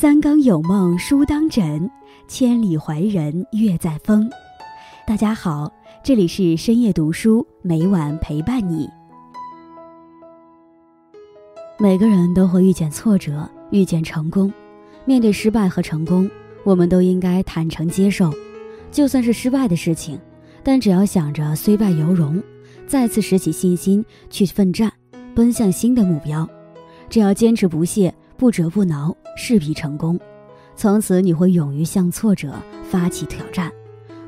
三更有梦书当枕，千里怀人月在风。大家好，这里是深夜读书，每晚陪伴你。每个人都会遇见挫折，遇见成功。面对失败和成功，我们都应该坦诚接受。就算是失败的事情，但只要想着虽败犹荣，再次拾起信心去奋战，奔向新的目标。只要坚持不懈，不折不挠，势必成功。从此你会勇于向挫折发起挑战，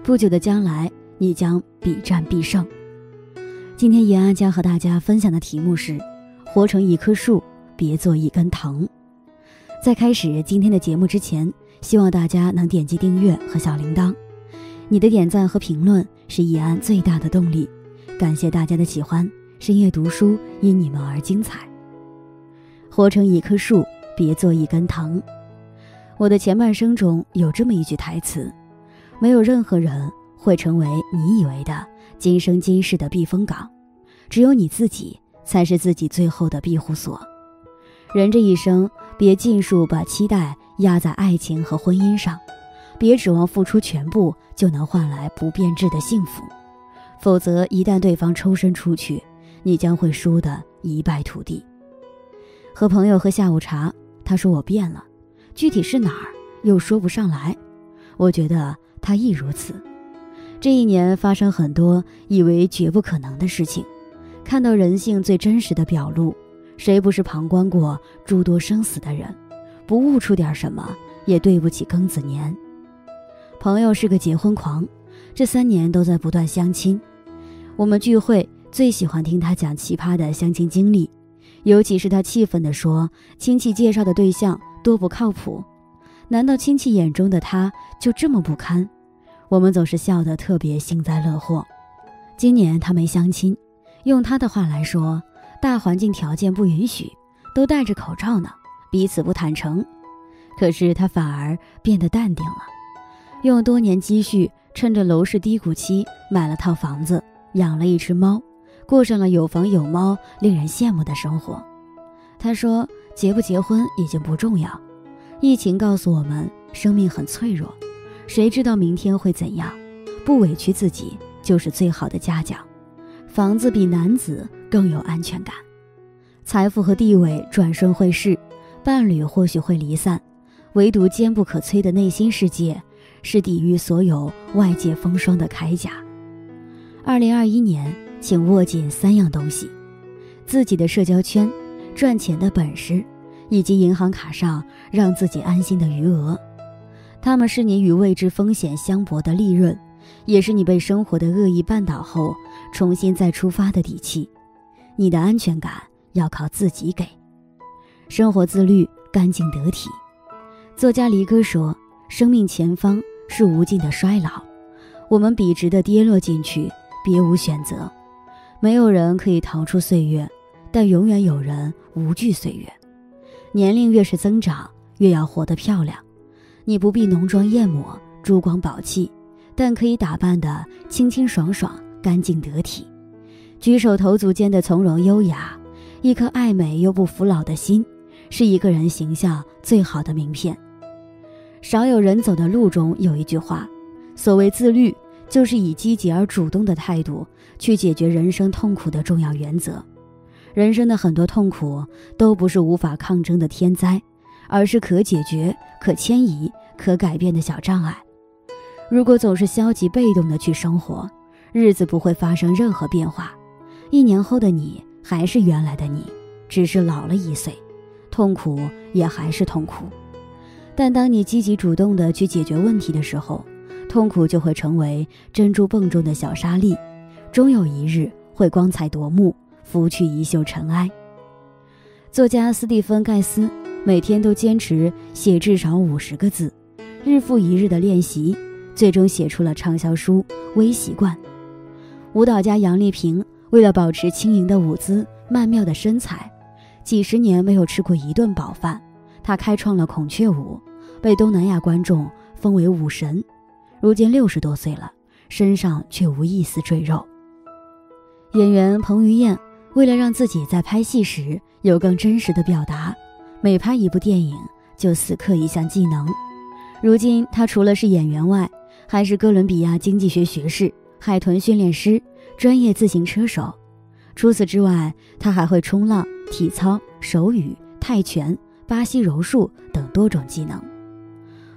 不久的将来，你将必战必胜。今天延安将和大家分享的题目是：活成一棵树，别做一根藤。在开始今天的节目之前，希望大家能点击订阅和小铃铛。你的点赞和评论是易安最大的动力，感谢大家的喜欢。深夜读书因你们而精彩。活成一棵树，别做一根藤。我的前半生中有这么一句台词：没有任何人会成为你以为的今生今世的避风港，只有你自己才是自己最后的庇护所。人这一生，别尽数把期待压在爱情和婚姻上。别指望付出全部就能换来不变质的幸福，否则一旦对方抽身出去，你将会输得一败涂地。和朋友喝下午茶，他说我变了，具体是哪儿又说不上来。我觉得他亦如此。这一年发生很多以为绝不可能的事情，看到人性最真实的表露。谁不是旁观过诸多生死的人？不悟出点什么，也对不起庚子年。朋友是个结婚狂，这三年都在不断相亲。我们聚会最喜欢听他讲奇葩的相亲经历，尤其是他气愤地说亲戚介绍的对象多不靠谱。难道亲戚眼中的他就这么不堪？我们总是笑得特别幸灾乐祸。今年他没相亲，用他的话来说，大环境条件不允许，都戴着口罩呢，彼此不坦诚。可是他反而变得淡定了。用多年积蓄，趁着楼市低谷期买了套房子，养了一只猫，过上了有房有猫、令人羡慕的生活。他说：“结不结婚已经不重要，疫情告诉我们，生命很脆弱，谁知道明天会怎样？不委屈自己就是最好的嘉奖。房子比男子更有安全感，财富和地位转瞬会逝，伴侣或许会离散，唯独坚不可摧的内心世界。”是抵御所有外界风霜的铠甲。二零二一年，请握紧三样东西：自己的社交圈、赚钱的本事，以及银行卡上让自己安心的余额。他们是你与未知风险相搏的利润，也是你被生活的恶意绊倒后重新再出发的底气。你的安全感要靠自己给。生活自律，干净得体。作家离歌说：“生命前方。”是无尽的衰老，我们笔直的跌落进去，别无选择。没有人可以逃出岁月，但永远有人无惧岁月。年龄越是增长，越要活得漂亮。你不必浓妆艳抹、珠光宝气，但可以打扮得清清爽爽、干净得体。举手投足间的从容优雅，一颗爱美又不服老的心，是一个人形象最好的名片。少有人走的路中有一句话：所谓自律，就是以积极而主动的态度去解决人生痛苦的重要原则。人生的很多痛苦都不是无法抗争的天灾，而是可解决、可迁移、可改变的小障碍。如果总是消极被动的去生活，日子不会发生任何变化。一年后的你还是原来的你，只是老了一岁，痛苦也还是痛苦。但当你积极主动的去解决问题的时候，痛苦就会成为珍珠蚌中的小沙粒，终有一日会光彩夺目，拂去一袖尘埃。作家斯蒂芬·盖斯每天都坚持写至少五十个字，日复一日的练习，最终写出了畅销书《微习惯》。舞蹈家杨丽萍为了保持轻盈的舞姿、曼妙的身材，几十年没有吃过一顿饱饭。她开创了孔雀舞，被东南亚观众封为舞神。如今六十多岁了，身上却无一丝赘肉。演员彭于晏为了让自己在拍戏时有更真实的表达，每拍一部电影就死磕一项技能。如今，他除了是演员外，还是哥伦比亚经济学学士、海豚训练师、专业自行车手。除此之外，他还会冲浪、体操、手语、泰拳、巴西柔术等多种技能。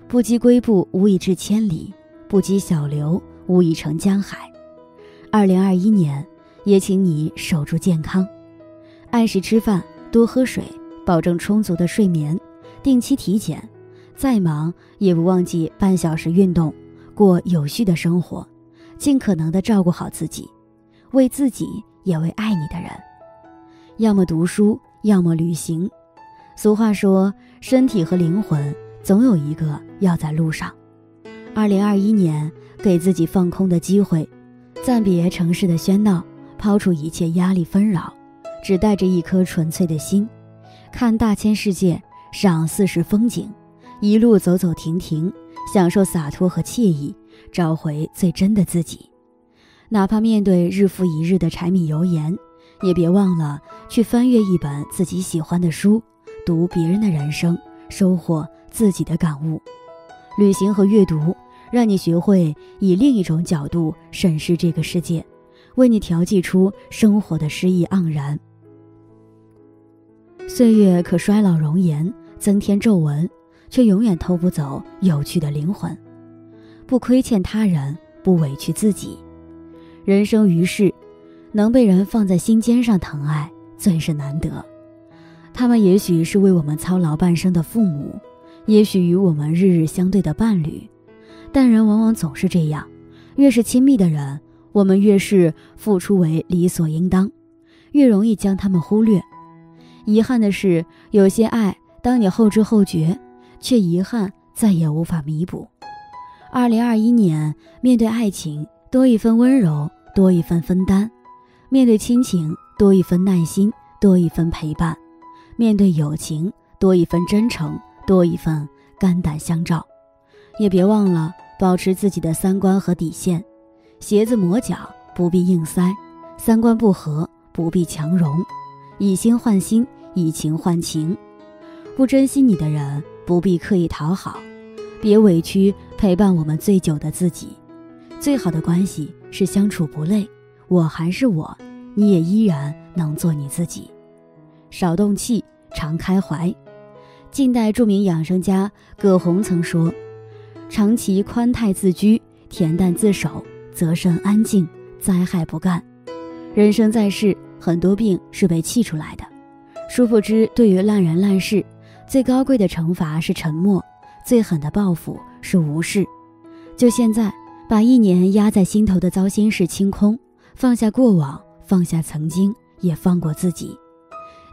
不积跬步，无以至千里；不积小流，无以成江海。二零二一年，也请你守住健康，按时吃饭，多喝水，保证充足的睡眠，定期体检。再忙也不忘记半小时运动，过有序的生活，尽可能的照顾好自己，为自己也为爱你的人。要么读书，要么旅行。俗话说，身体和灵魂总有一个要在路上。二零二一年，给自己放空的机会，暂别城市的喧闹，抛除一切压力纷扰，只带着一颗纯粹的心，看大千世界，赏四时风景。一路走走停停，享受洒脱和惬意，找回最真的自己。哪怕面对日复一日的柴米油盐，也别忘了去翻阅一本自己喜欢的书，读别人的人生，收获自己的感悟。旅行和阅读，让你学会以另一种角度审视这个世界，为你调剂出生活的诗意盎然。岁月可衰老容颜，增添皱纹。却永远偷不走有趣的灵魂，不亏欠他人，不委屈自己。人生于世，能被人放在心尖上疼爱，最是难得。他们也许是为我们操劳半生的父母，也许与我们日日相对的伴侣，但人往往总是这样：越是亲密的人，我们越是付出为理所应当，越容易将他们忽略。遗憾的是，有些爱，当你后知后觉。却遗憾再也无法弥补。二零二一年，面对爱情，多一分温柔，多一分分担；面对亲情，多一分耐心，多一分陪伴；面对友情，多一分真诚，多一份肝胆相照。也别忘了保持自己的三观和底线。鞋子磨脚不必硬塞，三观不合不必强融，以心换心，以情换情。不珍惜你的人。不必刻意讨好，别委屈陪伴我们最久的自己。最好的关系是相处不累，我还是我，你也依然能做你自己。少动气，常开怀。近代著名养生家葛洪曾说：“长期宽泰自居，恬淡自守，则身安静，灾害不干。”人生在世，很多病是被气出来的。殊不知，对于烂人烂事。最高贵的惩罚是沉默，最狠的报复是无视。就现在，把一年压在心头的糟心事清空，放下过往，放下曾经，也放过自己，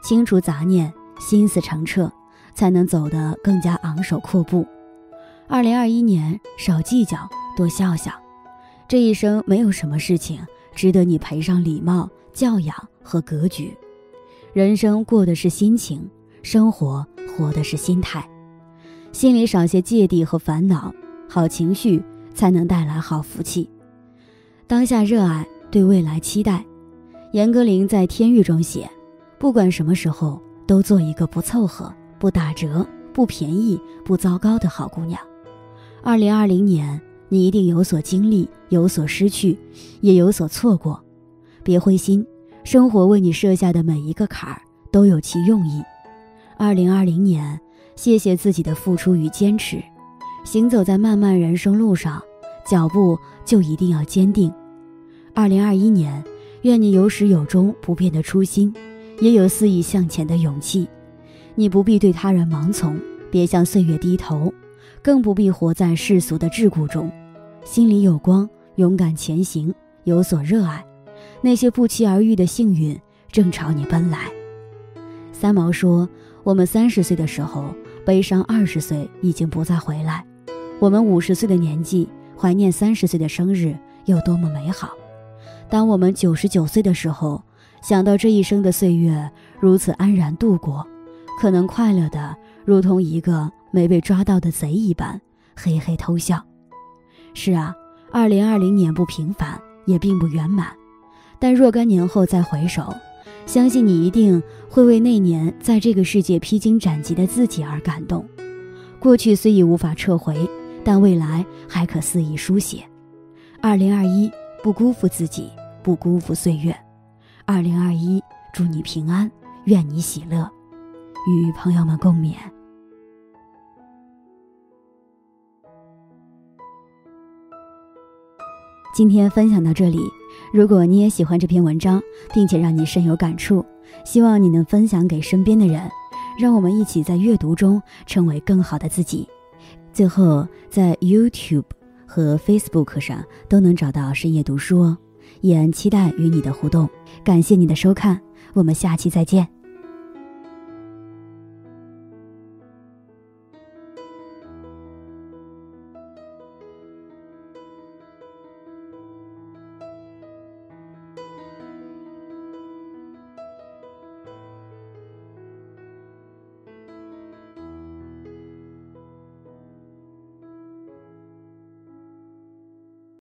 清除杂念，心思澄澈，才能走得更加昂首阔步。二零二一年，少计较，多笑笑。这一生没有什么事情值得你赔上礼貌、教养和格局。人生过的是心情，生活。活的是心态，心里少些芥蒂和烦恼，好情绪才能带来好福气。当下热爱，对未来期待。严歌苓在《天域》中写：“不管什么时候，都做一个不凑合、不打折、不便宜、不糟糕的好姑娘。”二零二零年，你一定有所经历，有所失去，也有所错过。别灰心，生活为你设下的每一个坎儿都有其用意。二零二零年，谢谢自己的付出与坚持。行走在漫漫人生路上，脚步就一定要坚定。二零二一年，愿你有始有终不变的初心，也有肆意向前的勇气。你不必对他人盲从，别向岁月低头，更不必活在世俗的桎梏中。心里有光，勇敢前行，有所热爱，那些不期而遇的幸运正朝你奔来。三毛说。我们三十岁的时候，悲伤二十岁已经不再回来；我们五十岁的年纪，怀念三十岁的生日有多么美好；当我们九十九岁的时候，想到这一生的岁月如此安然度过，可能快乐的如同一个没被抓到的贼一般，嘿嘿偷笑。是啊，二零二零年不平凡，也并不圆满，但若干年后再回首。相信你一定会为那年在这个世界披荆斩棘的自己而感动，过去虽已无法撤回，但未来还可肆意书写。二零二一，不辜负自己，不辜负岁月。二零二一，祝你平安，愿你喜乐，与朋友们共勉。今天分享到这里，如果你也喜欢这篇文章，并且让你深有感触，希望你能分享给身边的人，让我们一起在阅读中成为更好的自己。最后，在 YouTube 和 Facebook 上都能找到深夜读书哦，也期待与你的互动。感谢你的收看，我们下期再见。